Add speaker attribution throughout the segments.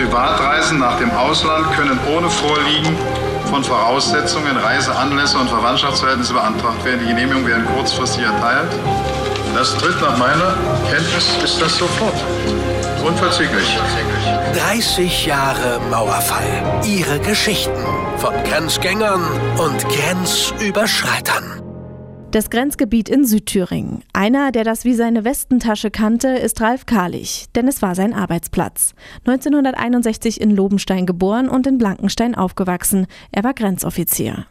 Speaker 1: Privatreisen nach dem Ausland können ohne Vorliegen von Voraussetzungen, Reiseanlässe und Verwandtschaftsverhältnisse beantragt werden. Die Genehmigung werden kurzfristig erteilt. Das tritt nach meiner Kenntnis ist das sofort. Unverzüglich.
Speaker 2: 30 Jahre Mauerfall. Ihre Geschichten von Grenzgängern und Grenzüberschreitern.
Speaker 3: Das Grenzgebiet in Südthüringen. Einer, der das wie seine Westentasche kannte, ist Ralf Karlich, denn es war sein Arbeitsplatz. 1961 in Lobenstein geboren und in Blankenstein aufgewachsen. Er war Grenzoffizier.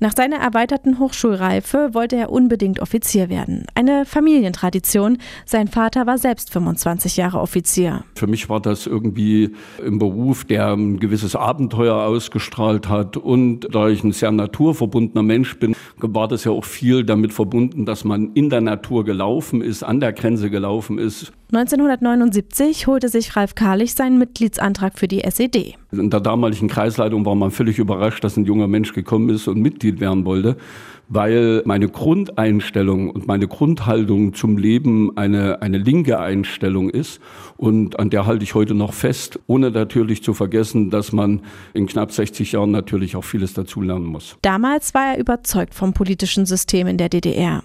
Speaker 3: Nach seiner erweiterten Hochschulreife wollte er unbedingt Offizier werden. Eine Familientradition. Sein Vater war selbst 25 Jahre Offizier.
Speaker 4: Für mich war das irgendwie ein Beruf, der ein gewisses Abenteuer ausgestrahlt hat. Und da ich ein sehr naturverbundener Mensch bin, war das ja auch viel damit verbunden, dass man in der Natur gelaufen ist, an der Grenze gelaufen ist.
Speaker 3: 1979 holte sich Ralf Karlich seinen Mitgliedsantrag für die SED.
Speaker 4: In der damaligen Kreisleitung war man völlig überrascht, dass ein junger Mensch gekommen ist und Mitglied werden wollte, weil meine Grundeinstellung und meine Grundhaltung zum Leben eine, eine linke Einstellung ist und an der halte ich heute noch fest, ohne natürlich zu vergessen, dass man in knapp 60 Jahren natürlich auch vieles dazulernen muss.
Speaker 3: Damals war er überzeugt vom politischen System in der DDR.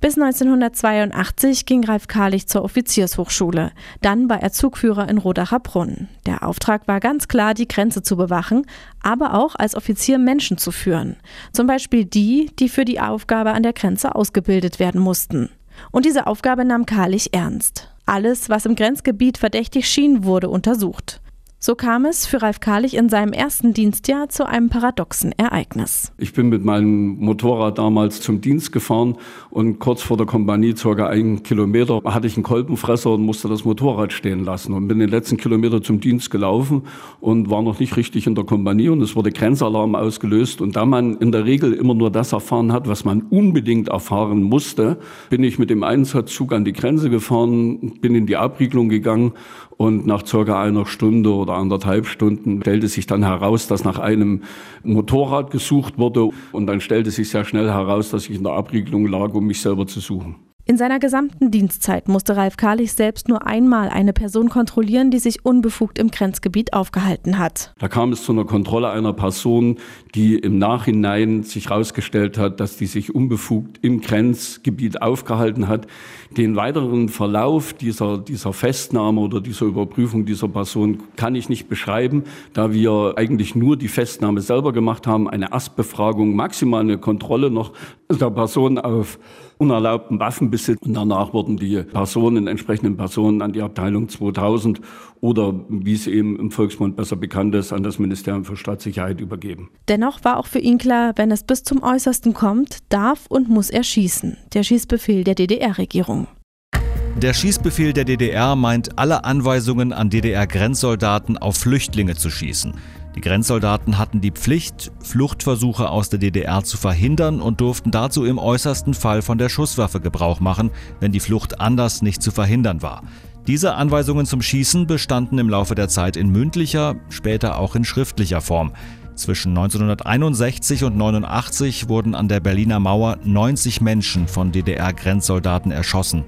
Speaker 3: Bis 1982 ging Ralf Karlich zur Offiziershochschule. Dann war er Zugführer in Rodacher Brunn. Der Auftrag war ganz klar, die Grenze zu bewachen, aber auch als Offizier Menschen zu führen. Zum Beispiel die, die für die Aufgabe an der Grenze ausgebildet werden mussten. Und diese Aufgabe nahm Karlich ernst. Alles, was im Grenzgebiet verdächtig schien, wurde untersucht. So kam es für Ralf Karlich in seinem ersten Dienstjahr zu einem paradoxen Ereignis.
Speaker 4: Ich bin mit meinem Motorrad damals zum Dienst gefahren und kurz vor der Kompanie, circa einen Kilometer, hatte ich einen Kolbenfresser und musste das Motorrad stehen lassen und bin den letzten Kilometer zum Dienst gelaufen und war noch nicht richtig in der Kompanie und es wurde Grenzalarm ausgelöst und da man in der Regel immer nur das erfahren hat, was man unbedingt erfahren musste, bin ich mit dem Einsatzzug an die Grenze gefahren, bin in die Abriegelung gegangen und nach circa einer Stunde oder anderthalb Stunden stellte sich dann heraus, dass nach einem Motorrad gesucht wurde. Und dann stellte sich sehr schnell heraus, dass ich in der Abriegelung lag, um mich selber zu suchen.
Speaker 3: In seiner gesamten Dienstzeit musste Ralf Karlich selbst nur einmal eine Person kontrollieren, die sich unbefugt im Grenzgebiet aufgehalten hat.
Speaker 4: Da kam es zu einer Kontrolle einer Person, die im Nachhinein sich herausgestellt hat, dass die sich unbefugt im Grenzgebiet aufgehalten hat. Den weiteren Verlauf dieser, dieser Festnahme oder dieser Überprüfung dieser Person kann ich nicht beschreiben, da wir eigentlich nur die Festnahme selber gemacht haben, eine Erstbefragung, maximal eine Kontrolle noch der Person auf unerlaubten Waffenbesitz. Und danach wurden die Personen, entsprechenden Personen an die Abteilung 2000 oder, wie es eben im Volksmund besser bekannt ist, an das Ministerium für Staatssicherheit übergeben.
Speaker 3: Dennoch war auch für ihn klar, wenn es bis zum Äußersten kommt, darf und muss er schießen. Der Schießbefehl der DDR-Regierung.
Speaker 5: Der Schießbefehl der DDR meint, alle Anweisungen an DDR-Grenzsoldaten auf Flüchtlinge zu schießen. Die Grenzsoldaten hatten die Pflicht, Fluchtversuche aus der DDR zu verhindern und durften dazu im äußersten Fall von der Schusswaffe Gebrauch machen, wenn die Flucht anders nicht zu verhindern war. Diese Anweisungen zum Schießen bestanden im Laufe der Zeit in mündlicher, später auch in schriftlicher Form. Zwischen 1961 und 1989 wurden an der Berliner Mauer 90 Menschen von DDR-Grenzsoldaten erschossen.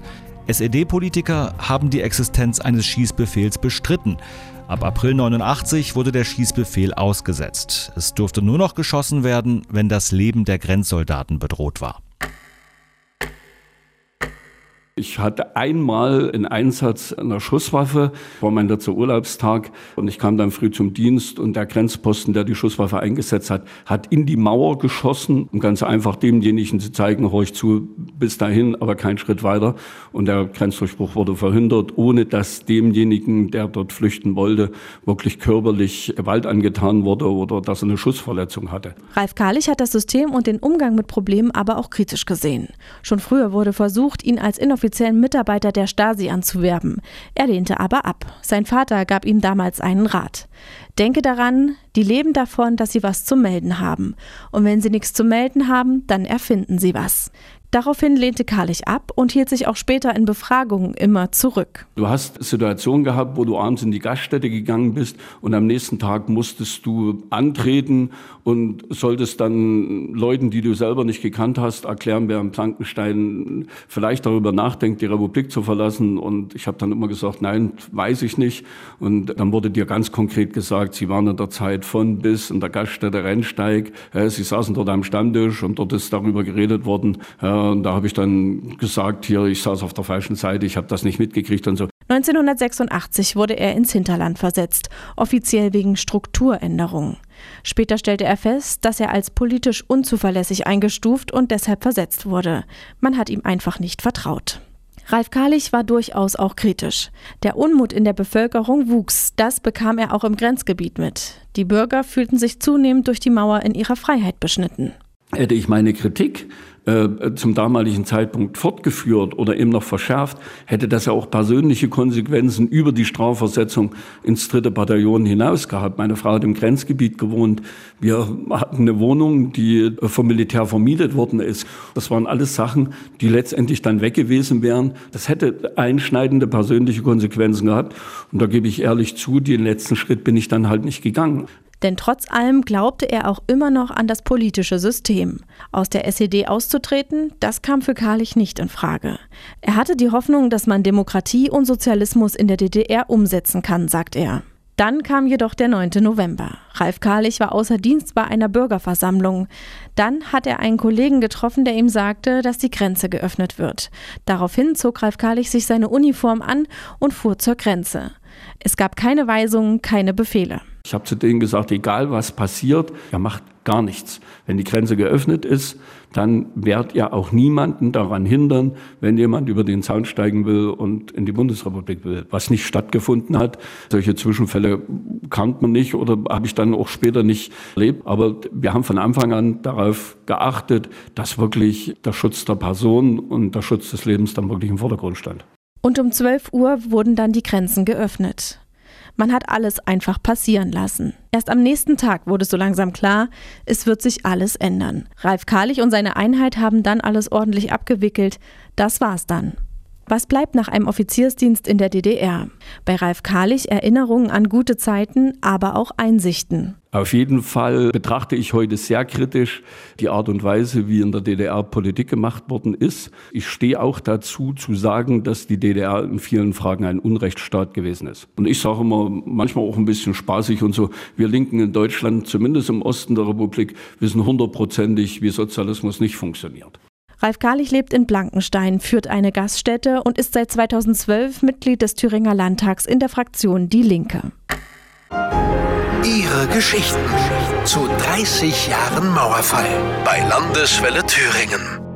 Speaker 5: SED-Politiker haben die Existenz eines Schießbefehls bestritten. Ab April 89 wurde der Schießbefehl ausgesetzt. Es durfte nur noch geschossen werden, wenn das Leben der Grenzsoldaten bedroht war.
Speaker 4: Ich hatte einmal einen Einsatz einer Schusswaffe, war mein letzter Urlaubstag und ich kam dann früh zum Dienst und der Grenzposten, der die Schusswaffe eingesetzt hat, hat in die Mauer geschossen, um ganz einfach demjenigen zu zeigen, horch zu, bis dahin, aber kein Schritt weiter. Und der Grenzdurchbruch wurde verhindert, ohne dass demjenigen, der dort flüchten wollte, wirklich körperlich Gewalt angetan wurde oder dass er eine Schussverletzung hatte.
Speaker 3: Ralf Karlich hat das System und den Umgang mit Problemen aber auch kritisch gesehen. Schon früher wurde versucht, ihn als inoffiziell offiziellen Mitarbeiter der Stasi anzuwerben. Er lehnte aber ab. Sein Vater gab ihm damals einen Rat. Denke daran, die leben davon, dass sie was zu melden haben. Und wenn sie nichts zu melden haben, dann erfinden sie was. Daraufhin lehnte Karlich ab und hielt sich auch später in Befragungen immer zurück.
Speaker 4: Du hast Situationen gehabt, wo du abends in die Gaststätte gegangen bist und am nächsten Tag musstest du antreten und solltest dann Leuten, die du selber nicht gekannt hast, erklären, wer in Plankenstein vielleicht darüber nachdenkt, die Republik zu verlassen. Und ich habe dann immer gesagt, nein, weiß ich nicht. Und dann wurde dir ganz konkret gesagt, sie waren in der Zeit von bis in der Gaststätte Rennsteig. Sie saßen dort am Stammtisch und dort ist darüber geredet worden. Und da habe ich dann gesagt, hier, ich saß auf der falschen Seite, ich habe das nicht mitgekriegt und so.
Speaker 3: 1986 wurde er ins Hinterland versetzt, offiziell wegen Strukturänderungen. Später stellte er fest, dass er als politisch unzuverlässig eingestuft und deshalb versetzt wurde. Man hat ihm einfach nicht vertraut. Ralf Karlich war durchaus auch kritisch. Der Unmut in der Bevölkerung wuchs, das bekam er auch im Grenzgebiet mit. Die Bürger fühlten sich zunehmend durch die Mauer in ihrer Freiheit beschnitten.
Speaker 4: Hätte ich meine Kritik äh, zum damaligen Zeitpunkt fortgeführt oder eben noch verschärft, hätte das ja auch persönliche Konsequenzen über die Strafversetzung ins dritte Bataillon hinaus gehabt. Meine Frau hat im Grenzgebiet gewohnt. Wir hatten eine Wohnung, die vom Militär vermietet worden ist. Das waren alles Sachen, die letztendlich dann weg gewesen wären. Das hätte einschneidende persönliche Konsequenzen gehabt. Und da gebe ich ehrlich zu, den letzten Schritt bin ich dann halt nicht gegangen.
Speaker 3: Denn trotz allem glaubte er auch immer noch an das politische System. Aus der SED auszutreten, das kam für Karlich nicht in Frage. Er hatte die Hoffnung, dass man Demokratie und Sozialismus in der DDR umsetzen kann, sagt er. Dann kam jedoch der 9. November. Ralf Karlich war außer Dienst bei einer Bürgerversammlung. Dann hat er einen Kollegen getroffen, der ihm sagte, dass die Grenze geöffnet wird. Daraufhin zog Ralf Karlich sich seine Uniform an und fuhr zur Grenze. Es gab keine Weisungen, keine Befehle.
Speaker 4: Ich habe zu denen gesagt, egal was passiert, er macht gar nichts. Wenn die Grenze geöffnet ist, dann werdet ihr auch niemanden daran hindern, wenn jemand über den Zaun steigen will und in die Bundesrepublik will. Was nicht stattgefunden hat. Solche Zwischenfälle kannte man nicht oder habe ich dann auch später nicht erlebt. Aber wir haben von Anfang an darauf geachtet, dass wirklich der Schutz der Person und der Schutz des Lebens dann wirklich im Vordergrund stand.
Speaker 3: Und um 12 Uhr wurden dann die Grenzen geöffnet. Man hat alles einfach passieren lassen. Erst am nächsten Tag wurde so langsam klar, es wird sich alles ändern. Ralf Karlich und seine Einheit haben dann alles ordentlich abgewickelt. Das war's dann. Was bleibt nach einem Offiziersdienst in der DDR? Bei Ralf Karlich Erinnerungen an gute Zeiten, aber auch Einsichten.
Speaker 4: Auf jeden Fall betrachte ich heute sehr kritisch die Art und Weise, wie in der DDR Politik gemacht worden ist. Ich stehe auch dazu zu sagen, dass die DDR in vielen Fragen ein Unrechtsstaat gewesen ist. Und ich sage immer, manchmal auch ein bisschen spaßig und so, wir Linken in Deutschland, zumindest im Osten der Republik, wissen hundertprozentig, wie Sozialismus nicht funktioniert.
Speaker 3: Ralf Karlich lebt in Blankenstein, führt eine Gaststätte und ist seit 2012 Mitglied des Thüringer Landtags in der Fraktion Die Linke.
Speaker 2: Ihre Geschichten zu 30 Jahren Mauerfall bei Landeswelle Thüringen.